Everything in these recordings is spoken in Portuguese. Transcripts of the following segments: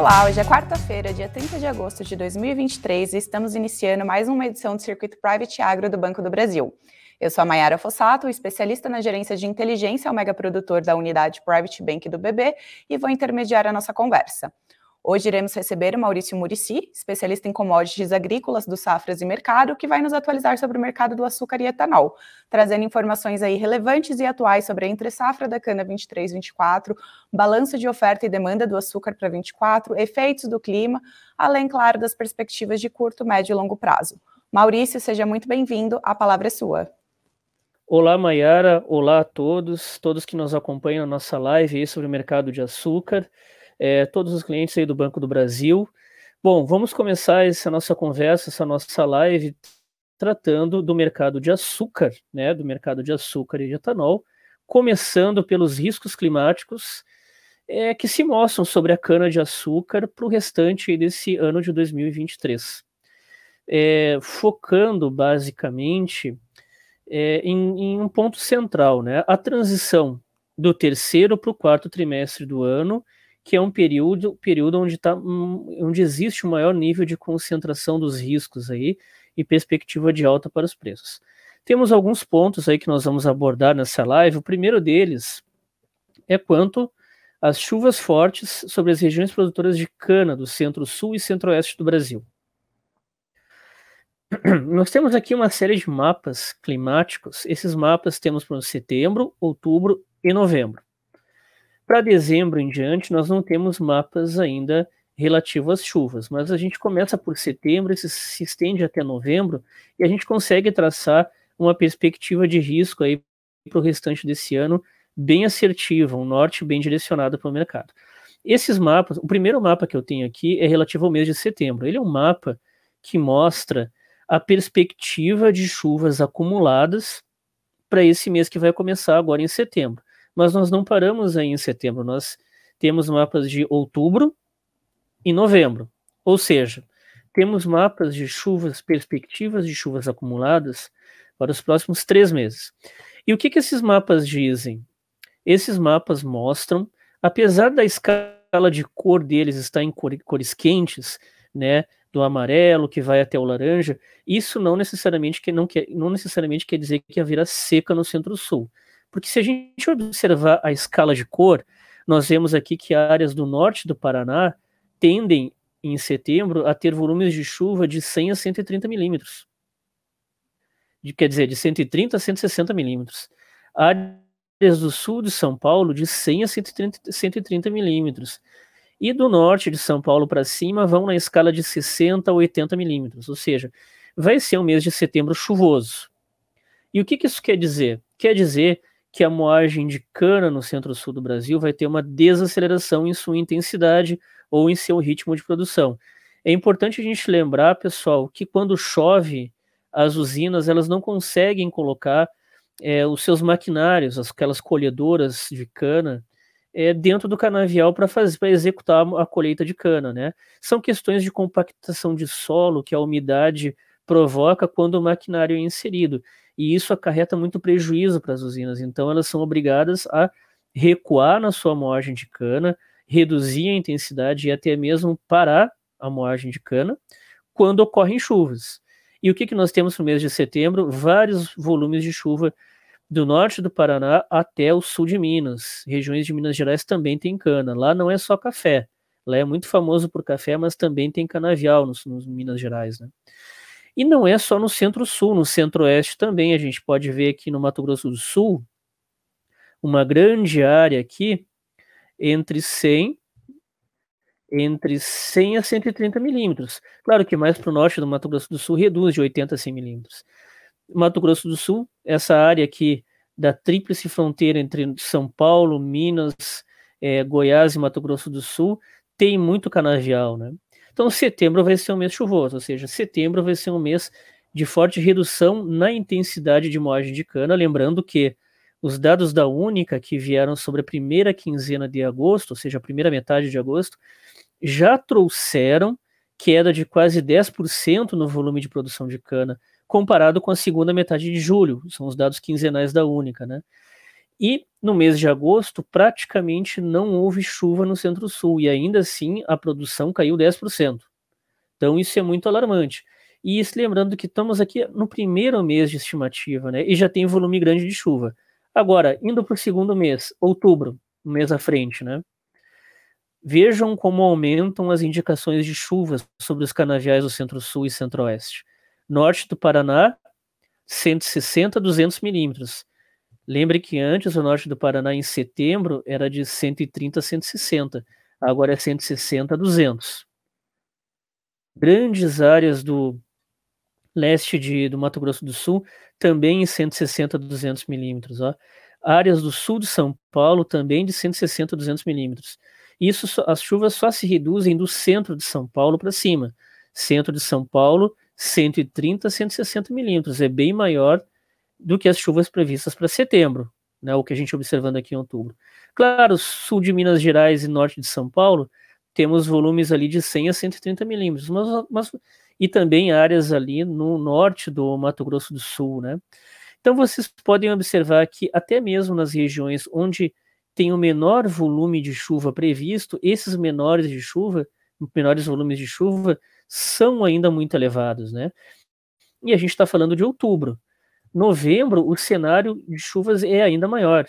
Olá, hoje é quarta-feira, dia 30 de agosto de 2023 e estamos iniciando mais uma edição do Circuito Private Agro do Banco do Brasil. Eu sou a Mayara Fossato, especialista na gerência de inteligência ao mega produtor da unidade Private Bank do BB e vou intermediar a nossa conversa. Hoje iremos receber o Maurício Murici, especialista em commodities agrícolas do Safras e Mercado, que vai nos atualizar sobre o mercado do açúcar e etanol, trazendo informações aí relevantes e atuais sobre a entre-safra da cana 23-24, balanço de oferta e demanda do açúcar para 24, efeitos do clima, além, claro, das perspectivas de curto, médio e longo prazo. Maurício, seja muito bem-vindo, a palavra é sua. Olá, Mayara, olá a todos, todos que nos acompanham na nossa live sobre o mercado de açúcar é, todos os clientes aí do Banco do Brasil. Bom, vamos começar essa nossa conversa, essa nossa live, tratando do mercado de açúcar, né, do mercado de açúcar e de etanol, começando pelos riscos climáticos é, que se mostram sobre a cana-de-açúcar para o restante desse ano de 2023. É, focando basicamente é, em, em, um ponto central, né, a transição do terceiro para o quarto trimestre do ano que é um período, período onde, tá, onde existe um maior nível de concentração dos riscos aí e perspectiva de alta para os preços. Temos alguns pontos aí que nós vamos abordar nessa live. O primeiro deles é quanto às chuvas fortes sobre as regiões produtoras de cana do centro-sul e centro-oeste do Brasil. Nós temos aqui uma série de mapas climáticos. Esses mapas temos para setembro, outubro e novembro. Para dezembro em diante, nós não temos mapas ainda relativos às chuvas, mas a gente começa por setembro, esse se estende até novembro, e a gente consegue traçar uma perspectiva de risco aí para o restante desse ano bem assertiva, um norte bem direcionado para o mercado. Esses mapas, o primeiro mapa que eu tenho aqui é relativo ao mês de setembro. Ele é um mapa que mostra a perspectiva de chuvas acumuladas para esse mês que vai começar agora em setembro mas nós não paramos aí em setembro, nós temos mapas de outubro e novembro, ou seja, temos mapas de chuvas, perspectivas de chuvas acumuladas para os próximos três meses. E o que, que esses mapas dizem? Esses mapas mostram, apesar da escala de cor deles estar em cores quentes, né, do amarelo que vai até o laranja, isso não necessariamente, que, não, quer, não necessariamente quer dizer que haverá seca no centro-sul. Porque se a gente observar a escala de cor, nós vemos aqui que áreas do norte do Paraná tendem, em setembro, a ter volumes de chuva de 100 a 130 milímetros. Quer dizer, de 130 a 160 milímetros. Áreas do sul de São Paulo, de 100 a 130, 130 milímetros. E do norte de São Paulo para cima, vão na escala de 60 a 80 milímetros. Ou seja, vai ser um mês de setembro chuvoso. E o que, que isso quer dizer? Quer dizer que a moagem de cana no centro-sul do Brasil vai ter uma desaceleração em sua intensidade ou em seu ritmo de produção. É importante a gente lembrar, pessoal, que quando chove, as usinas elas não conseguem colocar é, os seus maquinários, aquelas colhedoras de cana, é, dentro do canavial para fazer para executar a colheita de cana, né? São questões de compactação de solo que a umidade provoca quando o maquinário é inserido e isso acarreta muito prejuízo para as usinas. Então, elas são obrigadas a recuar na sua moagem de cana, reduzir a intensidade e até mesmo parar a moagem de cana quando ocorrem chuvas. E o que, que nós temos no mês de setembro? Vários volumes de chuva do norte do Paraná até o sul de Minas. Regiões de Minas Gerais também tem cana. Lá não é só café. Lá é muito famoso por café, mas também tem canavial nos, nos Minas Gerais, né? E não é só no centro-sul, no centro-oeste também. A gente pode ver aqui no Mato Grosso do Sul uma grande área aqui entre 100 entre 100 a 130 milímetros. Claro que mais para o norte do Mato Grosso do Sul reduz de 80 a 100 milímetros. Mato Grosso do Sul, essa área aqui da tríplice fronteira entre São Paulo, Minas, é, Goiás e Mato Grosso do Sul, tem muito canavial, né? Então, setembro vai ser um mês chuvoso, ou seja, setembro vai ser um mês de forte redução na intensidade de moagem de cana. Lembrando que os dados da Única que vieram sobre a primeira quinzena de agosto, ou seja, a primeira metade de agosto, já trouxeram queda de quase 10% no volume de produção de cana, comparado com a segunda metade de julho, são os dados quinzenais da Única, né? E no mês de agosto, praticamente não houve chuva no Centro-Sul e ainda assim a produção caiu 10%. Então isso é muito alarmante. E isso, lembrando que estamos aqui no primeiro mês de estimativa, né? E já tem volume grande de chuva. Agora, indo para o segundo mês, outubro, mês à frente, né? Vejam como aumentam as indicações de chuvas sobre os canaviais do Centro-Sul e Centro-Oeste. Norte do Paraná, 160 a 200 milímetros. Lembre que antes o norte do Paraná, em setembro, era de 130 a 160. Agora é 160 a 200. Grandes áreas do leste de, do Mato Grosso do Sul, também em 160 a 200 milímetros. Áreas do sul de São Paulo, também de 160 a 200 milímetros. Isso, as chuvas só se reduzem do centro de São Paulo para cima. Centro de São Paulo, 130 a 160 milímetros. É bem maior do que as chuvas previstas para setembro, né, o que a gente observando aqui em outubro. Claro, sul de Minas Gerais e norte de São Paulo, temos volumes ali de 100 a 130 milímetros, mas, mas, e também áreas ali no norte do Mato Grosso do Sul, né? Então vocês podem observar que até mesmo nas regiões onde tem o menor volume de chuva previsto, esses menores de chuva, menores volumes de chuva, são ainda muito elevados, né? E a gente está falando de outubro. Novembro, o cenário de chuvas é ainda maior.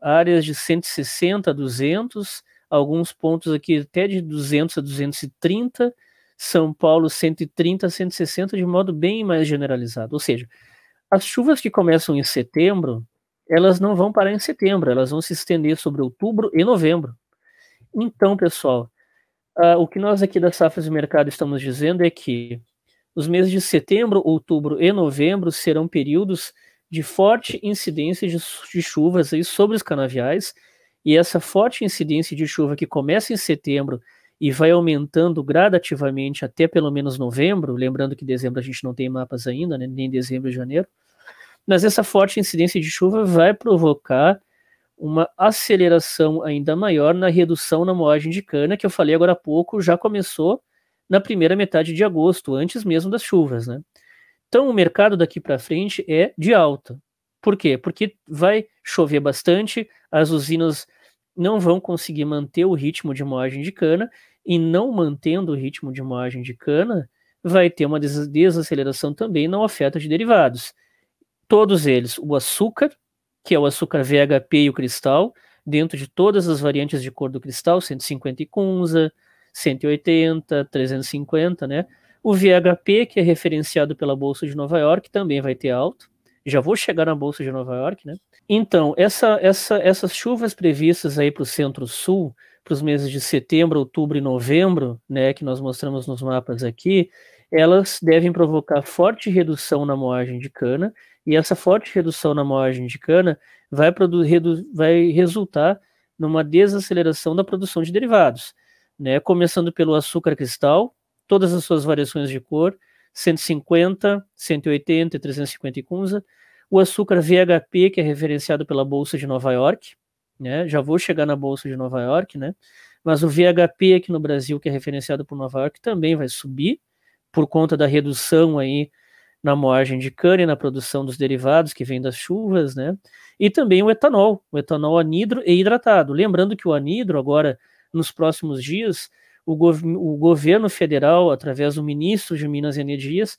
Áreas de 160 a 200, alguns pontos aqui até de 200 a 230, São Paulo 130 a 160 de modo bem mais generalizado. Ou seja, as chuvas que começam em setembro, elas não vão parar em setembro, elas vão se estender sobre outubro e novembro. Então, pessoal, uh, o que nós aqui da Safras de Mercado estamos dizendo é que os meses de setembro, outubro e novembro serão períodos de forte incidência de, de chuvas aí sobre os canaviais, e essa forte incidência de chuva que começa em setembro e vai aumentando gradativamente até pelo menos novembro, lembrando que dezembro a gente não tem mapas ainda, né, nem dezembro e janeiro, mas essa forte incidência de chuva vai provocar uma aceleração ainda maior na redução na moagem de cana, que eu falei agora há pouco, já começou na primeira metade de agosto, antes mesmo das chuvas, né? Então o mercado daqui para frente é de alta. Por quê? Porque vai chover bastante, as usinas não vão conseguir manter o ritmo de moagem de cana, e não mantendo o ritmo de moagem de cana, vai ter uma desaceleração também na oferta de derivados. Todos eles, o açúcar, que é o açúcar VHP e o cristal, dentro de todas as variantes de cor do cristal, 150 Kunza, 180, 350, né? O VHP, que é referenciado pela Bolsa de Nova York, também vai ter alto. Já vou chegar na Bolsa de Nova York, né? Então, essa, essa, essas chuvas previstas aí para o Centro-Sul, para os meses de setembro, outubro e novembro, né, que nós mostramos nos mapas aqui, elas devem provocar forte redução na moagem de cana, e essa forte redução na moagem de cana vai, vai resultar numa desaceleração da produção de derivados né? Começando pelo açúcar cristal, todas as suas variações de cor, 150, 180 e 350 Kunza. O açúcar VHP, que é referenciado pela Bolsa de Nova York, né? Já vou chegar na Bolsa de Nova York, né? Mas o VHP aqui no Brasil, que é referenciado por Nova York, também vai subir por conta da redução aí na moagem de cana e na produção dos derivados que vem das chuvas, né? E também o etanol, o etanol anidro e hidratado. Lembrando que o anidro agora nos próximos dias, o, gov o governo federal, através do ministro de Minas e Energias,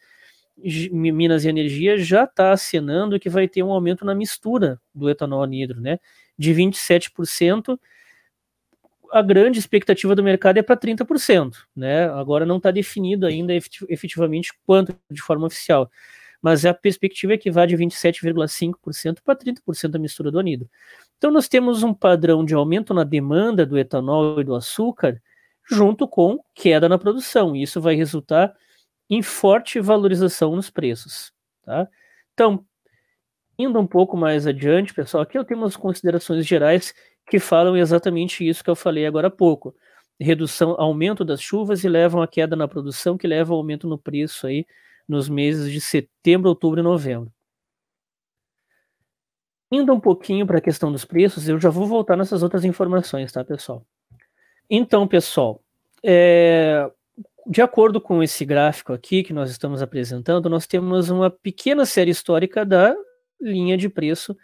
Minas e Energia já está acenando que vai ter um aumento na mistura do etanol anidro, né? De 27%. A grande expectativa do mercado é para 30%, né? Agora não está definido ainda efetivamente quanto de forma oficial, mas a perspectiva é que vá de 27,5% para 30% da mistura do anidro. Então, nós temos um padrão de aumento na demanda do etanol e do açúcar, junto com queda na produção. Isso vai resultar em forte valorização nos preços. Tá? Então, indo um pouco mais adiante, pessoal, aqui eu tenho umas considerações gerais que falam exatamente isso que eu falei agora há pouco. Redução, aumento das chuvas e levam a queda na produção, que leva ao aumento no preço aí nos meses de setembro, outubro e novembro. Indo um pouquinho para a questão dos preços, eu já vou voltar nessas outras informações, tá, pessoal? Então, pessoal, é, de acordo com esse gráfico aqui que nós estamos apresentando, nós temos uma pequena série histórica da linha de preço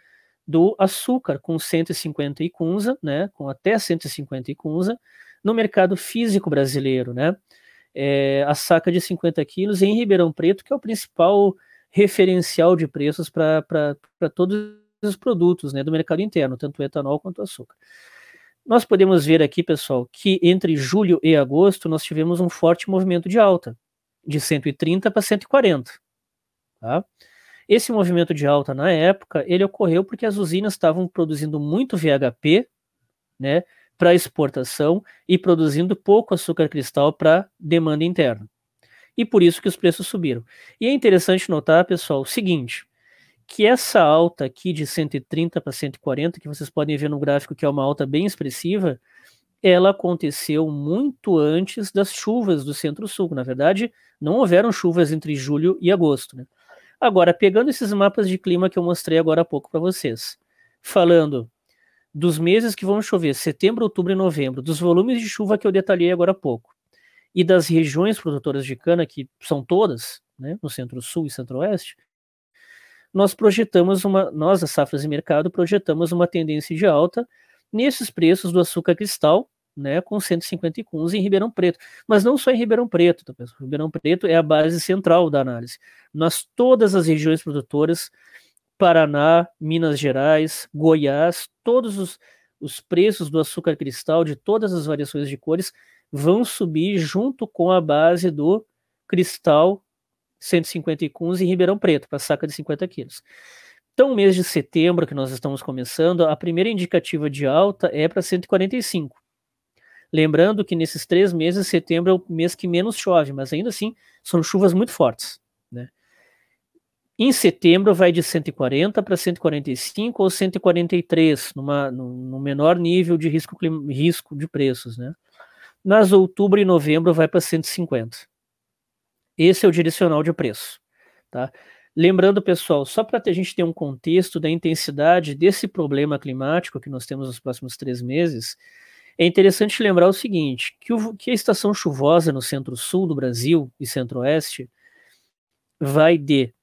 do açúcar com 150 icunza, né, com até 150 icunza, no mercado físico brasileiro, né, é, a saca de 50 quilos em Ribeirão Preto, que é o principal referencial de preços para todos os produtos né, do mercado interno, tanto o etanol quanto o açúcar. Nós podemos ver aqui, pessoal, que entre julho e agosto nós tivemos um forte movimento de alta, de 130 para 140. Tá? Esse movimento de alta na época, ele ocorreu porque as usinas estavam produzindo muito VHP, né, para exportação e produzindo pouco açúcar cristal para demanda interna. E por isso que os preços subiram. E é interessante notar, pessoal, o seguinte, que essa alta aqui de 130 para 140, que vocês podem ver no gráfico que é uma alta bem expressiva, ela aconteceu muito antes das chuvas do Centro-Sul. Na verdade, não houveram chuvas entre julho e agosto. Né? Agora, pegando esses mapas de clima que eu mostrei agora há pouco para vocês, falando dos meses que vão chover, setembro, outubro e novembro, dos volumes de chuva que eu detalhei agora há pouco, e das regiões produtoras de cana, que são todas, né, no centro-sul e centro-oeste, nós projetamos uma, nós, a Safras e Mercado, projetamos uma tendência de alta nesses preços do açúcar cristal, né, com 150 cuns em Ribeirão Preto. Mas não só em Ribeirão Preto, tá? Ribeirão Preto é a base central da análise. Nós, todas as regiões produtoras, Paraná, Minas Gerais, Goiás, todos os, os preços do açúcar cristal de todas as variações de cores vão subir junto com a base do cristal 150 icuns em Ribeirão Preto, para saca de 50 quilos. Então, mês de setembro, que nós estamos começando, a primeira indicativa de alta é para 145. Lembrando que nesses três meses, setembro é o mês que menos chove, mas ainda assim são chuvas muito fortes. Né? Em setembro vai de 140 para 145 ou 143, numa, no menor nível de risco, risco de preços. Né? Nas outubro e novembro vai para 150. Esse é o direcional de preço. Tá? Lembrando, pessoal, só para a gente ter um contexto da intensidade desse problema climático que nós temos nos próximos três meses, é interessante lembrar o seguinte: que, o, que a estação chuvosa no centro-sul do Brasil e centro-oeste vai de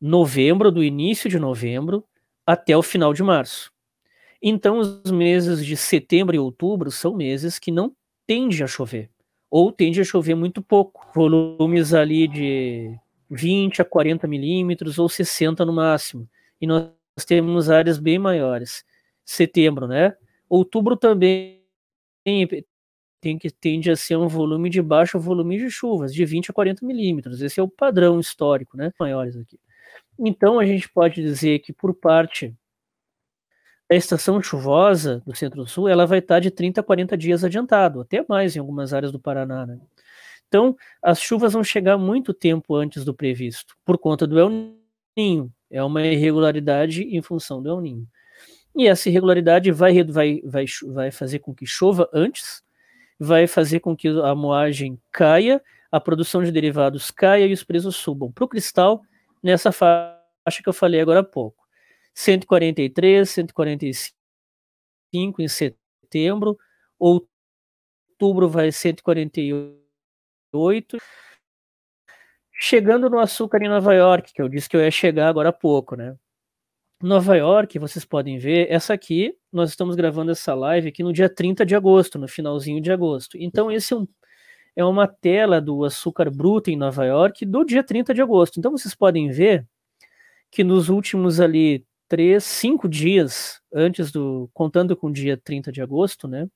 novembro, do início de novembro, até o final de março. Então, os meses de setembro e outubro são meses que não tende a chover ou tende a chover muito pouco, volumes ali de 20 a 40 milímetros ou 60 no máximo. E nós temos áreas bem maiores. Setembro, né? Outubro também tem que tende a ser um volume de baixo volume de chuvas, de 20 a 40 milímetros. Esse é o padrão histórico, né? Maiores aqui. Então a gente pode dizer que por parte a estação chuvosa do Centro-Sul ela vai estar de 30 a 40 dias adiantado, até mais em algumas áreas do Paraná. Né? Então, as chuvas vão chegar muito tempo antes do previsto, por conta do El Ninho. É uma irregularidade em função do El Ninho. E essa irregularidade vai, vai, vai, vai fazer com que chova antes, vai fazer com que a moagem caia, a produção de derivados caia e os preços subam. Para o cristal, nessa faixa que eu falei agora há pouco. 143, 145 em setembro, outubro vai 148. Chegando no açúcar em Nova York, que eu disse que eu ia chegar agora há pouco, né? Nova York, vocês podem ver, essa aqui, nós estamos gravando essa live aqui no dia 30 de agosto, no finalzinho de agosto. Então, esse é, um, é uma tela do açúcar bruto em Nova York do dia 30 de agosto. Então, vocês podem ver que nos últimos ali três, cinco dias antes do, contando com o dia 30 de agosto, né?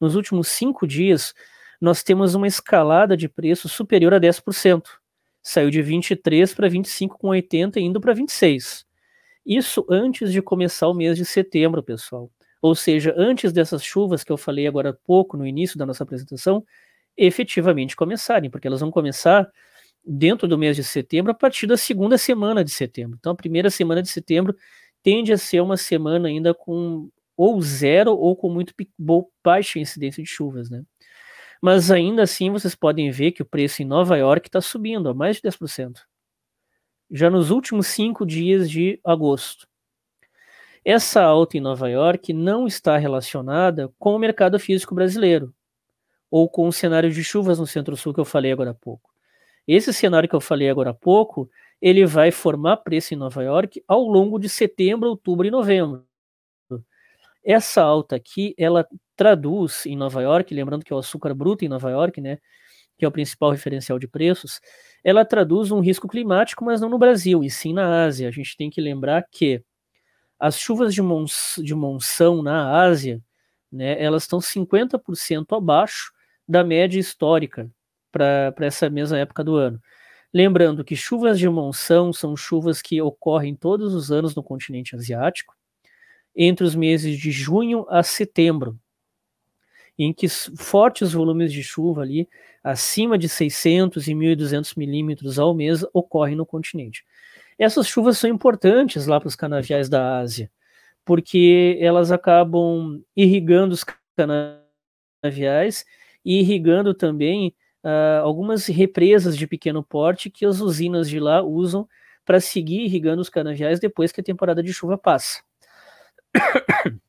Nos últimos cinco dias, nós temos uma escalada de preço superior a 10%. Saiu de 23 para 25,80 indo para 26. Isso antes de começar o mês de setembro, pessoal. Ou seja, antes dessas chuvas que eu falei agora há pouco, no início da nossa apresentação, efetivamente começarem, porque elas vão começar dentro do mês de setembro a partir da segunda semana de setembro. Então, a primeira semana de setembro tende a ser uma semana ainda com ou zero ou com muito baixa incidência de chuvas, né? Mas ainda assim vocês podem ver que o preço em Nova York está subindo a mais de 10%. Já nos últimos cinco dias de agosto. Essa alta em Nova York não está relacionada com o mercado físico brasileiro ou com o cenário de chuvas no Centro-Sul que eu falei agora há pouco. Esse cenário que eu falei agora há pouco ele vai formar preço em Nova York ao longo de setembro, outubro e novembro. Essa alta aqui, ela traduz em Nova York, lembrando que é o açúcar bruto em Nova York, né, que é o principal referencial de preços, ela traduz um risco climático, mas não no Brasil, e sim na Ásia. A gente tem que lembrar que as chuvas de, mons de monção na Ásia, né, elas estão 50% abaixo da média histórica para essa mesma época do ano. Lembrando que chuvas de monção são chuvas que ocorrem todos os anos no continente asiático, entre os meses de junho a setembro, em que fortes volumes de chuva ali, acima de 600 e 1.200 milímetros ao mês, ocorrem no continente. Essas chuvas são importantes lá para os canaviais da Ásia, porque elas acabam irrigando os canaviais e irrigando também uh, algumas represas de pequeno porte que as usinas de lá usam para seguir irrigando os canaviais depois que a temporada de chuva passa.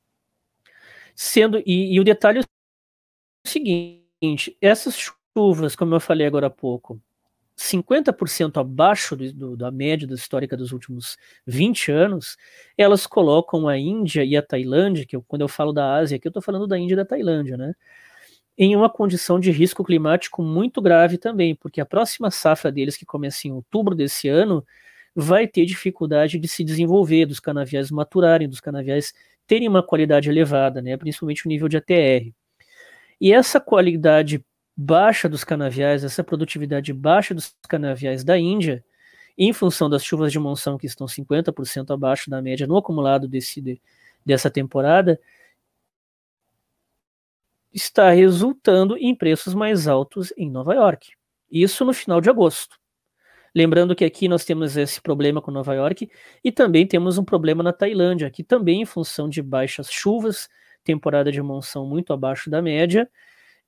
Sendo e, e o detalhe é o seguinte: essas chuvas, como eu falei agora há pouco, 50% abaixo do, do, da média da histórica dos últimos 20 anos, elas colocam a Índia e a Tailândia, que eu, quando eu falo da Ásia, aqui eu estou falando da Índia e da Tailândia, né? Em uma condição de risco climático muito grave também, porque a próxima safra deles, que começa em outubro desse ano, vai ter dificuldade de se desenvolver, dos canaviais maturarem, dos canaviais terem uma qualidade elevada, né? principalmente o nível de ATR. E essa qualidade baixa dos canaviais, essa produtividade baixa dos canaviais da Índia, em função das chuvas de monção que estão 50% abaixo da média no acumulado desse, de, dessa temporada, está resultando em preços mais altos em Nova York. Isso no final de agosto. Lembrando que aqui nós temos esse problema com Nova York e também temos um problema na Tailândia, que também em função de baixas chuvas, temporada de monção muito abaixo da média,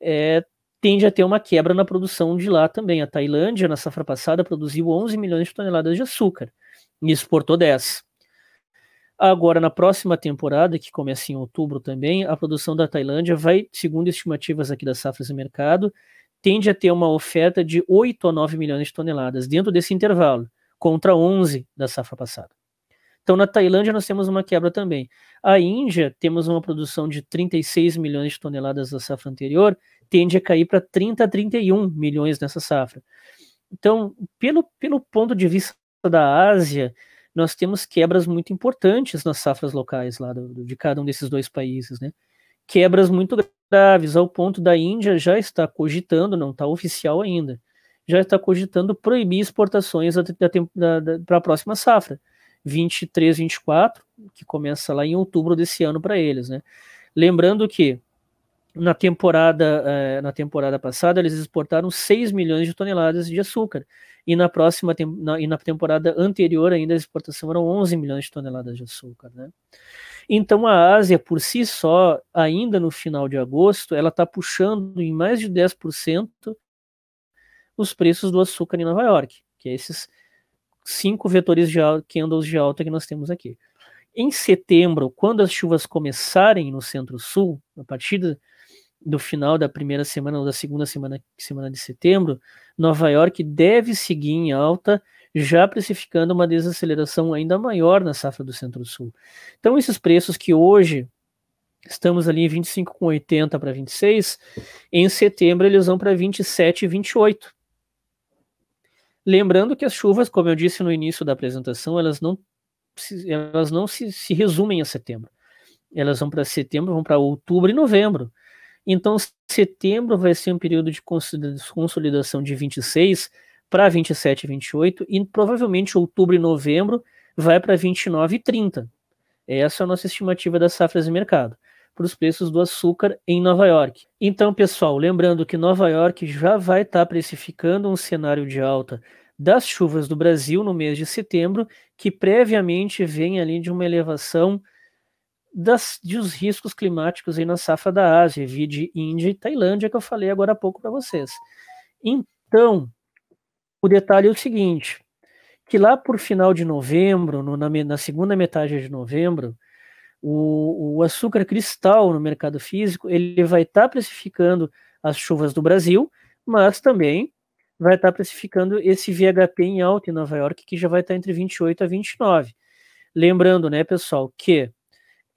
é, tende a ter uma quebra na produção de lá também. A Tailândia, na safra passada, produziu 11 milhões de toneladas de açúcar e exportou 10. Agora, na próxima temporada, que começa em outubro também, a produção da Tailândia vai, segundo estimativas aqui das safras de mercado, tende a ter uma oferta de 8 a 9 milhões de toneladas dentro desse intervalo, contra 11 da safra passada. Então, na Tailândia, nós temos uma quebra também. A Índia, temos uma produção de 36 milhões de toneladas da safra anterior, tende a cair para 30 a 31 milhões nessa safra. Então, pelo, pelo ponto de vista da Ásia, nós temos quebras muito importantes nas safras locais lá do, de cada um desses dois países, né? Quebras muito graves, ao ponto da Índia já está cogitando, não está oficial ainda, já está cogitando proibir exportações para a próxima safra. 23, 24, que começa lá em outubro desse ano para eles, né? Lembrando que na temporada, eh, na temporada passada eles exportaram 6 milhões de toneladas de açúcar e na próxima na, e na temporada anterior ainda a exportação eram 11 milhões de toneladas de açúcar, né? Então a Ásia por si só, ainda no final de agosto, ela está puxando em mais de 10% os preços do açúcar em Nova York, que é esses cinco vetores de candles de alta que nós temos aqui. Em setembro, quando as chuvas começarem no centro-sul, a partir do final da primeira semana ou da segunda semana, semana de setembro, Nova York deve seguir em alta, já precificando uma desaceleração ainda maior na safra do Centro-Sul. Então, esses preços que hoje estamos ali em 25,80 para 26, em setembro eles vão para 27 e 28. Lembrando que as chuvas, como eu disse no início da apresentação, elas não, elas não se, se resumem a setembro. Elas vão para setembro, vão para outubro e novembro. Então, setembro vai ser um período de consolidação de 26 para 27 e 28, e provavelmente outubro e novembro vai para 29 e 30. Essa é a nossa estimativa das safras de mercado para os preços do açúcar em Nova York. Então, pessoal, lembrando que Nova York já vai estar tá precificando um cenário de alta das chuvas do Brasil no mês de setembro, que previamente vem ali de uma elevação das, dos riscos climáticos aí na safra da Ásia, vide Índia e Tailândia, que eu falei agora há pouco para vocês. Então, o detalhe é o seguinte, que lá por final de novembro, no, na, na, segunda metade de novembro, o, o, açúcar cristal no mercado físico, ele vai estar tá precificando as chuvas do Brasil, mas também vai estar precificando esse VHP em alta em Nova York, que já vai estar entre 28 a 29. Lembrando, né, pessoal, que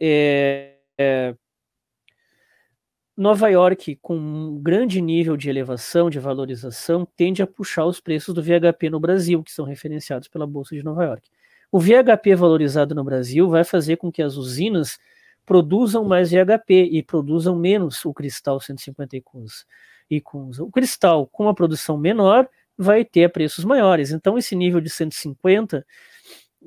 é, é, Nova York, com um grande nível de elevação, de valorização, tende a puxar os preços do VHP no Brasil, que são referenciados pela Bolsa de Nova York. O VHP valorizado no Brasil vai fazer com que as usinas produzam mais VHP e produzam menos o cristal 150 ICUNs. ICUNs. O cristal, com a produção menor, vai ter preços maiores. Então, esse nível de 150,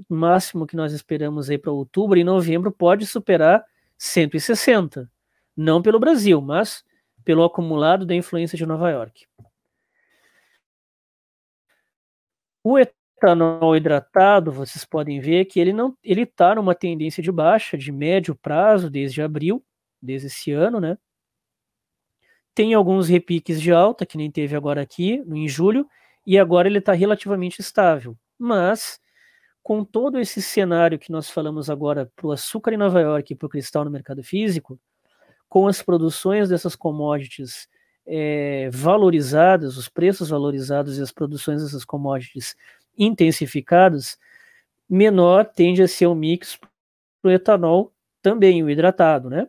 máximo que nós esperamos aí para outubro e novembro, pode superar 160. Não pelo Brasil, mas pelo acumulado da influência de Nova York. O etanol hidratado, vocês podem ver que ele não ele está numa tendência de baixa de médio prazo desde abril, desde esse ano, né? Tem alguns repiques de alta que nem teve agora aqui, em julho, e agora ele está relativamente estável. Mas com todo esse cenário que nós falamos agora para o açúcar em Nova York e para o cristal no mercado físico, com as produções dessas commodities é, valorizadas, os preços valorizados e as produções dessas commodities intensificados, menor tende a ser o mix para o etanol também, o hidratado, né?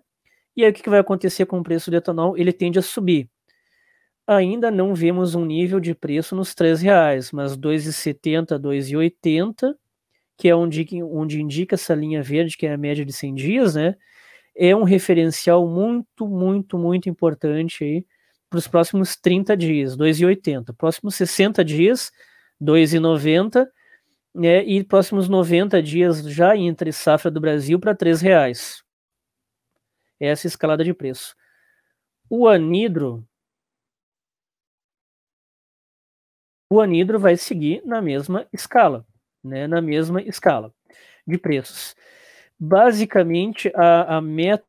E aí o que vai acontecer com o preço do etanol? Ele tende a subir. Ainda não vemos um nível de preço nos R$ reais, mas R$ 2,70, R$ 2,80, que é onde, onde indica essa linha verde, que é a média de 100 dias, né? É um referencial muito, muito, muito importante aí para os próximos 30 dias, 2,80. Próximos 60 dias, 2,90, né, e próximos 90 dias já entre safra do Brasil para R$ reais. Essa escalada de preço. O anidro o anidro vai seguir na mesma escala, né, na mesma escala de preços. Basicamente, a, a meta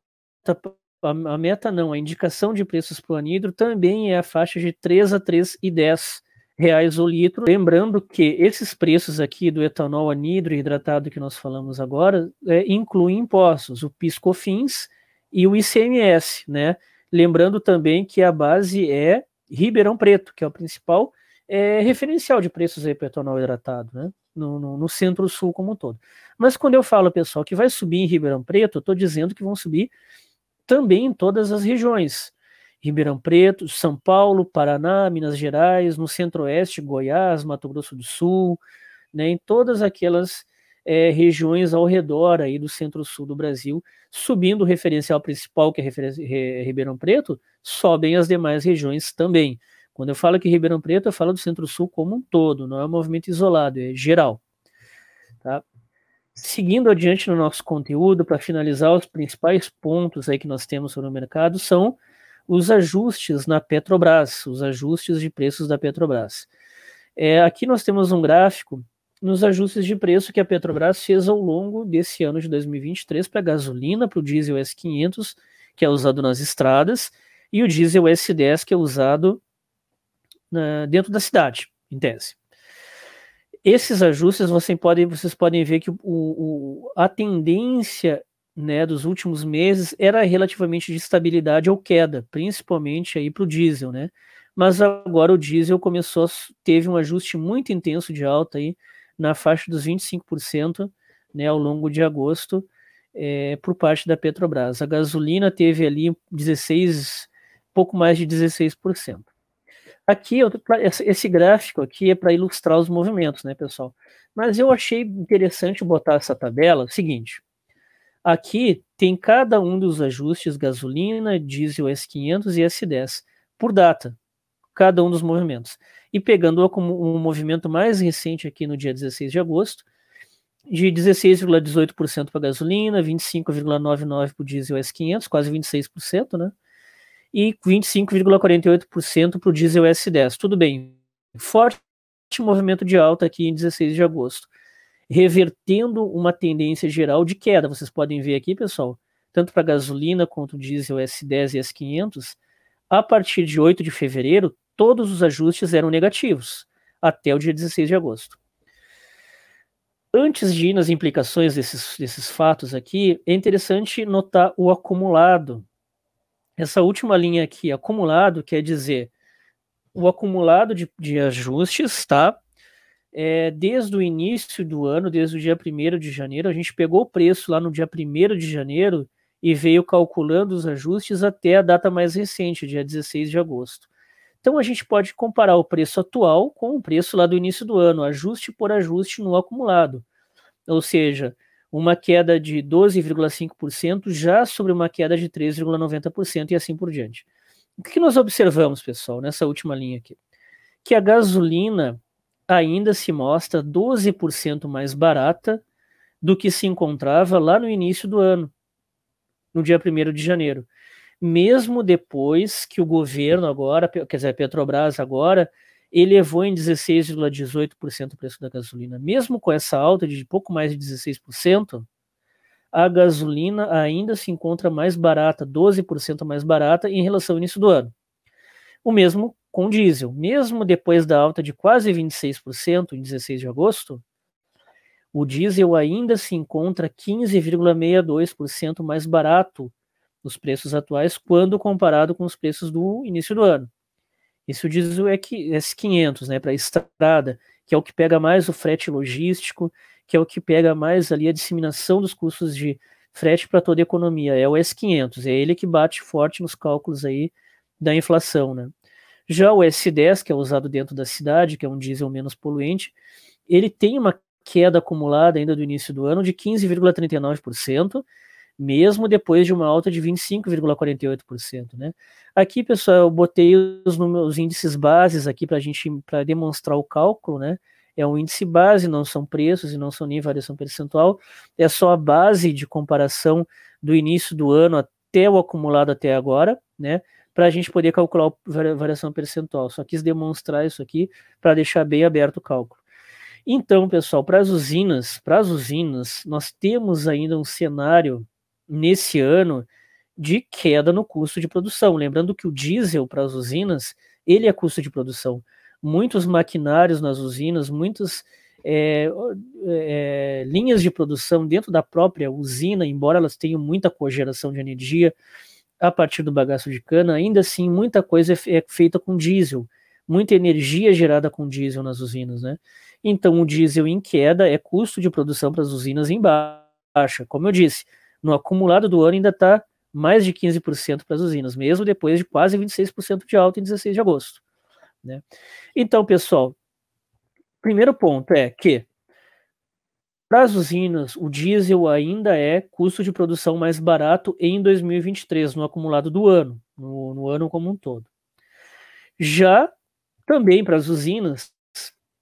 a, a, meta não, a indicação de preços para o anidro também é a faixa de 3 a 3,10 reais o litro. Lembrando que esses preços aqui do etanol anidro hidratado que nós falamos agora é, incluem impostos, o PIS/COFINS e o ICMS, né? Lembrando também que a base é Ribeirão Preto, que é o principal é, referencial de preços aí para etanol hidratado, né? No, no, no centro-sul como um todo. Mas quando eu falo, pessoal, que vai subir em Ribeirão Preto, eu estou dizendo que vão subir também em todas as regiões. Ribeirão Preto, São Paulo, Paraná, Minas Gerais, no Centro-Oeste, Goiás, Mato Grosso do Sul, né, em todas aquelas é, regiões ao redor aí do Centro-Sul do Brasil, subindo o referencial principal, que é Ribeirão Preto, sobem as demais regiões também. Quando eu falo que Ribeirão Preto, eu falo do Centro-Sul como um todo, não é um movimento isolado, é geral. Tá? Seguindo adiante no nosso conteúdo, para finalizar, os principais pontos aí que nós temos sobre o mercado são os ajustes na Petrobras, os ajustes de preços da Petrobras. É, aqui nós temos um gráfico nos ajustes de preço que a Petrobras fez ao longo desse ano de 2023 para a gasolina, para o diesel S500, que é usado nas estradas, e o diesel S10, que é usado na, dentro da cidade, em tese. Esses ajustes você pode, vocês podem ver que o, o, a tendência né, dos últimos meses era relativamente de estabilidade ou queda, principalmente aí para o diesel, né? Mas agora o diesel começou, teve um ajuste muito intenso de alta aí na faixa dos 25%, né, ao longo de agosto, é, por parte da Petrobras. A gasolina teve ali 16, pouco mais de 16%. Aqui, esse gráfico aqui é para ilustrar os movimentos, né, pessoal? Mas eu achei interessante botar essa tabela, seguinte, Aqui tem cada um dos ajustes gasolina, diesel S500 e S10 por data, cada um dos movimentos. E pegando um movimento mais recente aqui no dia 16 de agosto, de 16,18% para gasolina, 25,99% para o diesel S500, quase 26%, né? E 25,48% para o diesel S10. Tudo bem, forte movimento de alta aqui em 16 de agosto revertendo uma tendência geral de queda. Vocês podem ver aqui, pessoal, tanto para gasolina quanto diesel S10 e S500, a partir de 8 de fevereiro, todos os ajustes eram negativos, até o dia 16 de agosto. Antes de ir nas implicações desses, desses fatos aqui, é interessante notar o acumulado. Essa última linha aqui, acumulado, quer dizer o acumulado de, de ajustes, tá? É, desde o início do ano, desde o dia 1 de janeiro, a gente pegou o preço lá no dia 1 de janeiro e veio calculando os ajustes até a data mais recente, dia 16 de agosto. Então a gente pode comparar o preço atual com o preço lá do início do ano, ajuste por ajuste no acumulado. Ou seja, uma queda de 12,5% já sobre uma queda de 3,90% e assim por diante. O que nós observamos, pessoal, nessa última linha aqui? Que a gasolina ainda se mostra 12% mais barata do que se encontrava lá no início do ano, no dia 1 de janeiro. Mesmo depois que o governo agora, quer dizer, a Petrobras agora, elevou em 16,18% o preço da gasolina. Mesmo com essa alta de pouco mais de 16%, a gasolina ainda se encontra mais barata, 12% mais barata em relação ao início do ano. O mesmo com diesel. Mesmo depois da alta de quase 26% em 16 de agosto, o diesel ainda se encontra 15,62% mais barato nos preços atuais quando comparado com os preços do início do ano. Isso o é que S500, né, para estrada, que é o que pega mais o frete logístico, que é o que pega mais ali a disseminação dos custos de frete para toda a economia, é o S500, é ele que bate forte nos cálculos aí da inflação, né? Já o S10, que é usado dentro da cidade, que é um diesel menos poluente, ele tem uma queda acumulada ainda do início do ano de 15,39%, mesmo depois de uma alta de 25,48%, né? Aqui, pessoal, eu botei os, números, os índices bases aqui para a gente para demonstrar o cálculo, né? É um índice base, não são preços e não são nem variação percentual, é só a base de comparação do início do ano até o acumulado até agora, né? Para a gente poder calcular a variação percentual. Só quis demonstrar isso aqui para deixar bem aberto o cálculo. Então, pessoal, para as usinas, para as usinas, nós temos ainda um cenário nesse ano de queda no custo de produção. Lembrando que o diesel para as usinas, ele é custo de produção. Muitos maquinários nas usinas, muitas é, é, linhas de produção dentro da própria usina, embora elas tenham muita cogeração de energia a partir do bagaço de cana, ainda assim muita coisa é, é feita com diesel, muita energia gerada com diesel nas usinas, né? Então o diesel em queda é custo de produção para as usinas em baixa. Como eu disse, no acumulado do ano ainda está mais de 15% para as usinas, mesmo depois de quase 26% de alta em 16 de agosto. Né? Então, pessoal, primeiro ponto é que para as usinas, o diesel ainda é custo de produção mais barato em 2023, no acumulado do ano, no, no ano como um todo. Já também para as usinas,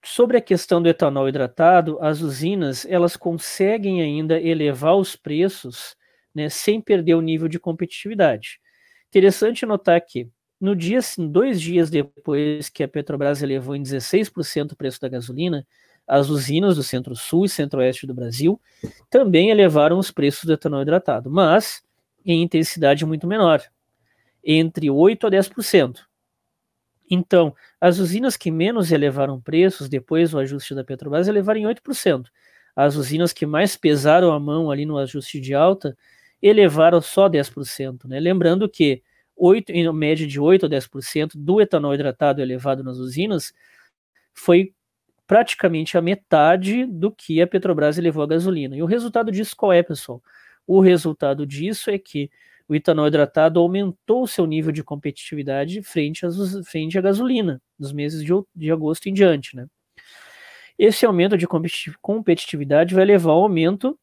sobre a questão do etanol hidratado, as usinas elas conseguem ainda elevar os preços né, sem perder o nível de competitividade. Interessante notar que no dia, dois dias depois que a Petrobras elevou em 16% o preço da gasolina, as usinas do Centro-Sul e Centro-Oeste do Brasil também elevaram os preços do etanol hidratado, mas em intensidade muito menor, entre 8% a 10%. Então, as usinas que menos elevaram preços depois do ajuste da Petrobras elevaram em 8%. As usinas que mais pesaram a mão ali no ajuste de alta elevaram só 10%. Né? Lembrando que 8, em média de 8 a 10% do etanol hidratado elevado nas usinas foi praticamente a metade do que a Petrobras elevou a gasolina. E o resultado disso qual é, pessoal? O resultado disso é que o etanol hidratado aumentou seu nível de competitividade frente, às, frente à gasolina, nos meses de, de agosto em diante. Né? Esse aumento de competitividade vai levar ao aumento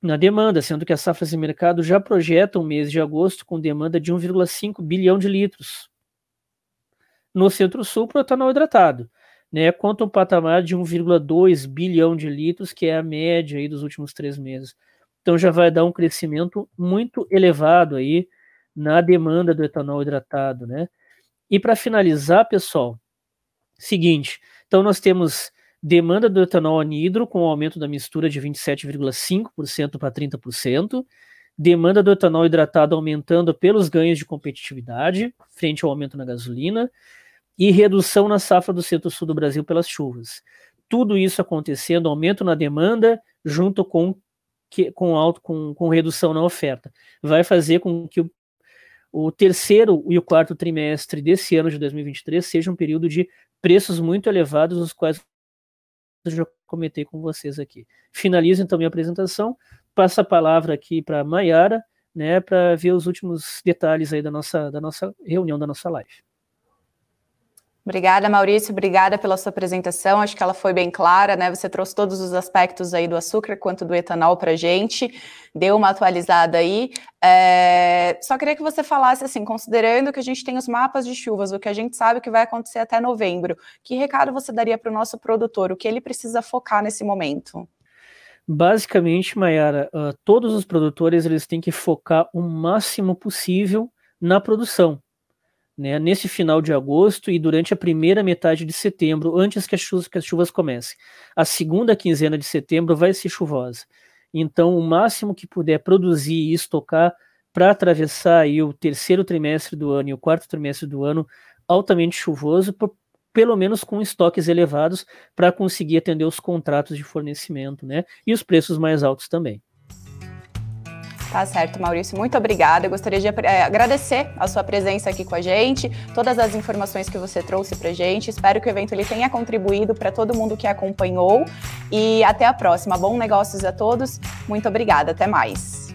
na demanda, sendo que as safras de mercado já projetam o mês de agosto com demanda de 1,5 bilhão de litros. No Centro-Sul, para o etanol hidratado, né, quanto um patamar de 1,2 bilhão de litros, que é a média aí dos últimos três meses. Então já vai dar um crescimento muito elevado aí na demanda do etanol hidratado, né? E para finalizar, pessoal, seguinte, então nós temos demanda do etanol anidro com aumento da mistura de 27,5% para 30%, demanda do etanol hidratado aumentando pelos ganhos de competitividade frente ao aumento na gasolina e redução na safra do centro-sul do Brasil pelas chuvas. Tudo isso acontecendo, aumento na demanda junto com que, com, alto, com, com redução na oferta. Vai fazer com que o, o terceiro e o quarto trimestre desse ano de 2023 seja um período de preços muito elevados, os quais eu já comentei com vocês aqui. Finalizo então minha apresentação, passo a palavra aqui para a Mayara, né, para ver os últimos detalhes aí da nossa, da nossa reunião, da nossa live. Obrigada, Maurício. Obrigada pela sua apresentação. Acho que ela foi bem clara, né? Você trouxe todos os aspectos aí do açúcar quanto do etanol para gente, deu uma atualizada aí. É... Só queria que você falasse assim, considerando que a gente tem os mapas de chuvas, o que a gente sabe que vai acontecer até novembro, que recado você daria para o nosso produtor? O que ele precisa focar nesse momento? Basicamente, Mayara, uh, todos os produtores eles têm que focar o máximo possível na produção né, nesse final de agosto e durante a primeira metade de setembro, antes que as, chuvas, que as chuvas comecem. A segunda quinzena de setembro vai ser chuvosa. Então, o máximo que puder produzir e estocar para atravessar aí o terceiro trimestre do ano e o quarto trimestre do ano altamente chuvoso, por, pelo menos com estoques elevados, para conseguir atender os contratos de fornecimento, né? E os preços mais altos também. Tá certo, Maurício. Muito obrigada. Eu gostaria de é, agradecer a sua presença aqui com a gente, todas as informações que você trouxe para gente. Espero que o evento ele tenha contribuído para todo mundo que acompanhou. E até a próxima. Bom negócios a todos. Muito obrigada. Até mais.